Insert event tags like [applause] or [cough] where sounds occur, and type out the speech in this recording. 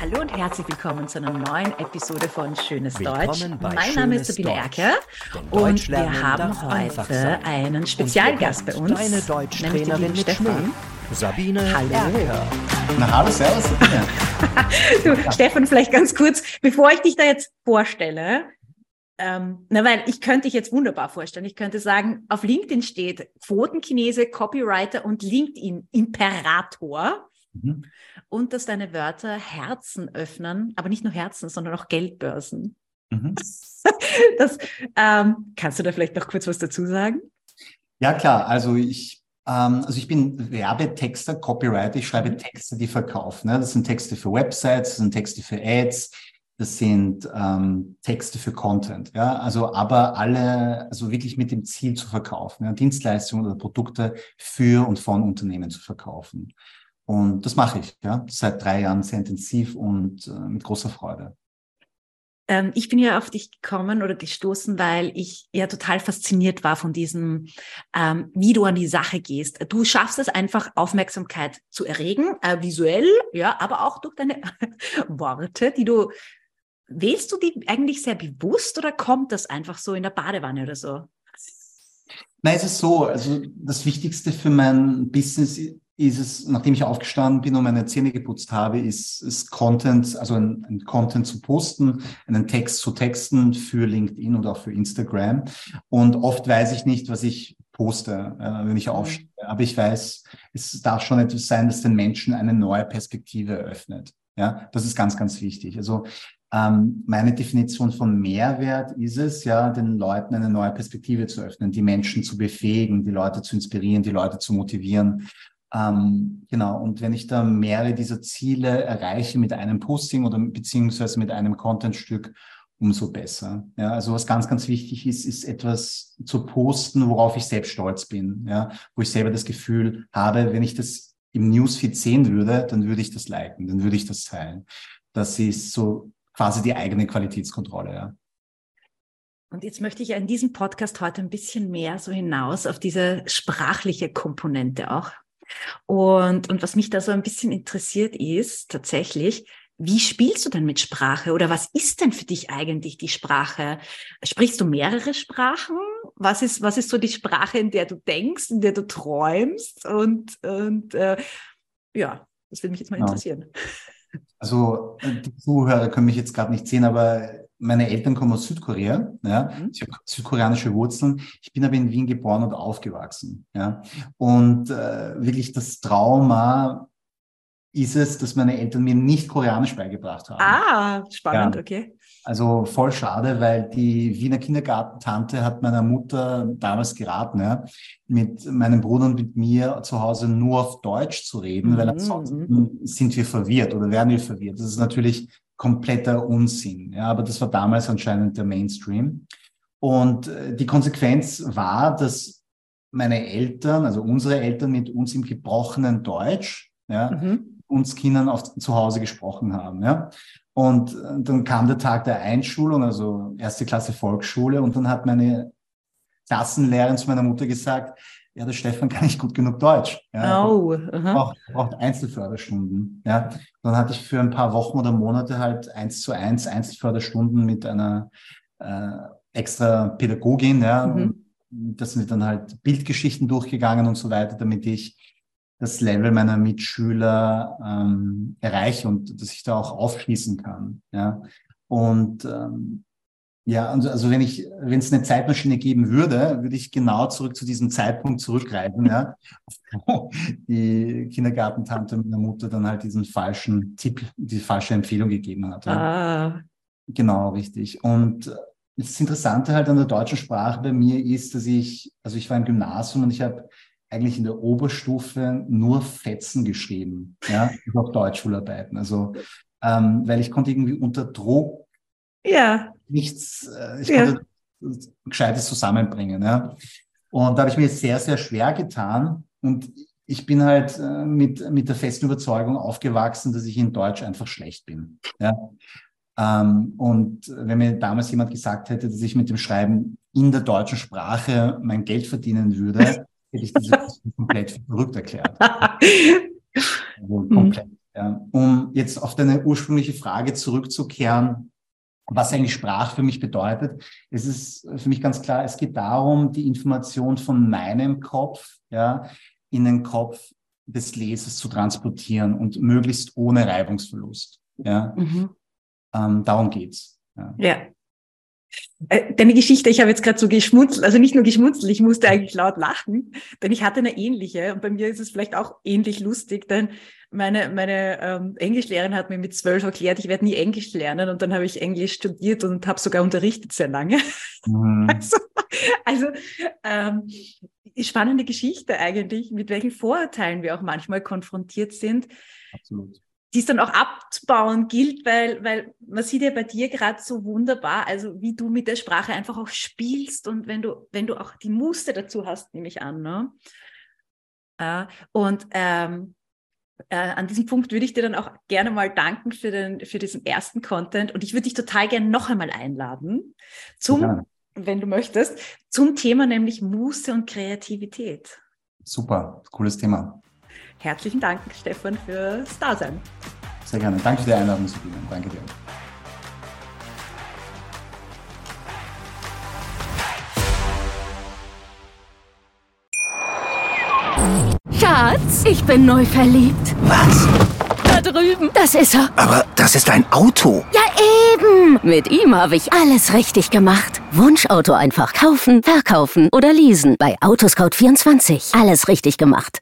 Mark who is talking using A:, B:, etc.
A: Hallo und herzlich willkommen zu einer neuen Episode von Schönes
B: Willkommen
A: Deutsch. Mein Name ist Sabine
B: Denn
A: und wir haben heute einen Spezialgast bei uns,
B: Deine
A: nämlich lieben
B: mit
A: Stefan.
B: Stefan. Sabine
A: Hallo.
B: Erker.
C: Na, hallo, servus. Sabine. [laughs]
A: Du, Stefan, vielleicht ganz kurz, bevor ich dich da jetzt vorstelle, ähm, na, weil ich könnte dich jetzt wunderbar vorstellen. Ich könnte sagen, auf LinkedIn steht Quotenchinese, Copywriter und LinkedIn-Imperator.
C: Mhm.
A: Und dass deine Wörter Herzen öffnen, aber nicht nur Herzen, sondern auch Geldbörsen.
C: Mhm. [laughs]
A: Das, ähm, kannst du da vielleicht noch kurz was dazu sagen?
C: Ja, klar. Also ich, ähm, also ich bin Werbetexter, Copywriter. Ich schreibe
A: Mhm.
C: Texte, die verkaufen. Ne? Das sind Texte für Websites, das sind Texte für Ads, das sind ähm, Texte für Content. Ja, also aber alle, also wirklich mit dem Ziel zu verkaufen, ja? Dienstleistungen oder Produkte für und von Unternehmen zu verkaufen. Und das mache ich, ja, seit drei Jahren sehr intensiv und äh, mit großer Freude.
A: Ähm, ich bin ja auf dich gekommen oder gestoßen, weil ich ja total fasziniert war von diesem, ähm, wie du an die Sache gehst. Du schaffst es einfach, Aufmerksamkeit zu erregen, äh, visuell, ja, aber auch durch deine [laughs] Worte, die du, wählst du die eigentlich sehr bewusst oder kommt das einfach so in der Badewanne oder so?
C: Nein, es ist so, also das Wichtigste für mein Business ist es, nachdem ich aufgestanden bin und meine Zähne geputzt habe, ist, ist Content, also ein, ein Content zu posten, einen Text zu texten für LinkedIn oder auch für Instagram. Und oft weiß ich nicht, was ich poste, äh, wenn ich aufstehe. Aber ich weiß, es darf schon etwas sein, das den Menschen eine neue Perspektive eröffnet. Ja, das ist ganz, ganz wichtig. Also ähm, meine Definition von Mehrwert ist es, ja, den Leuten eine neue Perspektive zu öffnen, die Menschen zu befähigen, die Leute zu inspirieren, die Leute zu motivieren. Ähm, genau. Und wenn ich da mehrere dieser Ziele erreiche mit einem Posting oder beziehungsweise mit einem Contentstück, umso besser. Ja, also was ganz, ganz wichtig ist, ist etwas zu posten, worauf ich selbst stolz bin. Ja, wo ich selber das Gefühl habe, wenn ich das im Newsfeed sehen würde, dann würde ich das liken, dann würde ich das teilen. Das ist so quasi die eigene Qualitätskontrolle, ja.
A: Und jetzt möchte ich in diesem Podcast heute ein bisschen mehr so hinaus auf diese sprachliche Komponente auch. Und, und was mich da so ein bisschen interessiert ist, tatsächlich, wie spielst du denn mit Sprache oder was ist denn für dich eigentlich die Sprache? Sprichst du mehrere Sprachen? Was ist, was ist so die Sprache, in der du denkst, in der du träumst? Und, und äh, ja, das würde mich jetzt mal
C: Ja.
A: interessieren.
C: Also äh, die Zuhörer können mich jetzt gerade nicht sehen, aber meine Eltern kommen aus Südkorea. Ja,
A: Mhm.
C: ich habe südkoreanische Wurzeln. Ich bin aber in Wien geboren und aufgewachsen. Ja, und äh, wirklich das Trauma ist es, dass meine Eltern mir nicht Koreanisch beigebracht haben.
A: Ah, spannend,
C: Ja.
A: okay.
C: Also voll schade, weil die Wiener Kindergartentante hat meiner Mutter damals geraten, ja, mit meinem Bruder und mit mir zu Hause nur auf Deutsch zu reden, weil
A: Mhm.
C: ansonsten sind wir verwirrt oder werden wir verwirrt. Das ist natürlich kompletter Unsinn, ja, aber das war damals anscheinend der Mainstream. Und äh, die Konsequenz war, dass meine Eltern, also unsere Eltern mit uns im gebrochenen Deutsch, ja,
A: Mhm.
C: uns Kindern auf, zu Hause gesprochen haben. Ja? Und äh, dann kam der Tag der Einschulung, also erste Klasse Volksschule, und dann hat meine Klassenlehrerin zu meiner Mutter gesagt, ja, der Stefan kann nicht gut genug Deutsch. Ja,
A: Oh,
C: er
A: aha.
C: braucht, er braucht Einzelförderstunden. Ja. Dann hatte ich für ein paar Wochen oder Monate halt eins zu eins Einzelförderstunden mit einer äh, extra Pädagogin. Ja.
A: Mhm.
C: Das sind dann halt Bildgeschichten durchgegangen und so weiter, damit ich das Level meiner Mitschüler ähm, erreiche und dass ich da auch aufschließen kann. Ja. Und ähm, ja, also, also wenn ich, wenn es eine Zeitmaschine geben würde, würde ich genau zurück zu diesem Zeitpunkt zurückreisen, ja, [laughs] die Kindergartentante meiner Mutter dann halt diesen falschen Tipp, die falsche Empfehlung gegeben hat. Ja.
A: Ah,
C: Genau, richtig. Und das Interessante halt an der deutschen Sprache bei mir ist, dass ich, also ich war im Gymnasium und ich habe eigentlich in der Oberstufe nur Fetzen geschrieben, ja, auch Deutschschularbeiten. Also, ähm, weil ich konnte irgendwie unter Druck
A: ja.
C: nichts, äh, ich
A: Ja.
C: konnte Gescheites zusammenbringen. Ja. Und da habe ich mir sehr, sehr schwer getan. Und ich bin halt äh, mit, mit der festen Überzeugung aufgewachsen, dass ich in Deutsch einfach schlecht bin. Ja. Ähm, und wenn mir damals jemand gesagt hätte, dass ich mit dem Schreiben in der deutschen Sprache mein Geld verdienen würde, [laughs] hätte ich diese Person komplett verrückt erklärt. [laughs] Also komplett. Ja, um jetzt auf deine ursprüngliche Frage zurückzukehren, was eigentlich Sprache für mich bedeutet. Es ist für mich ganz klar, es geht darum, die Information von meinem Kopf ja, in den Kopf des Lesers zu transportieren und möglichst ohne Reibungsverlust. Ja. Mhm. Ähm, darum geht's.
A: Ja. ja. Äh, deine Geschichte, ich habe jetzt gerade so geschmunzelt, also nicht nur geschmunzelt, ich musste eigentlich laut lachen, denn ich hatte eine ähnliche und bei mir ist es vielleicht auch ähnlich lustig, denn meine, meine ähm, Englischlehrerin hat mir mit zwölf erklärt, ich werde nie Englisch lernen und dann habe ich Englisch studiert und habe sogar unterrichtet sehr lange. Mhm. [laughs] Also, also ähm, spannende Geschichte eigentlich, mit welchen Vorurteilen wir auch manchmal konfrontiert sind. Absolut die es dann auch abzubauen gilt, weil, weil man sieht ja bei dir gerade so wunderbar, also wie du mit der Sprache einfach auch spielst und wenn du, wenn du auch die Muster dazu hast, nehme ich an. Ne? Äh, und ähm, äh, an diesem Punkt würde ich dir dann auch gerne mal danken für, den, für diesen ersten Content und ich würde dich total gerne noch einmal einladen zum, ja. wenn du möchtest, zum Thema nämlich Muße und Kreativität.
C: Super, cooles Thema.
A: Herzlichen Dank, Stefan, fürs Dasein.
C: Sehr gerne. Danke für die Einladung, Sabine. Danke dir.
B: Schatz, ich bin neu verliebt.
D: Was?
B: Da drüben. Das ist er.
D: Aber das ist ein Auto.
B: Ja, eben. Mit ihm habe ich alles richtig gemacht. Wunschauto einfach kaufen, verkaufen oder leasen. Bei Autoscout24. Alles richtig gemacht.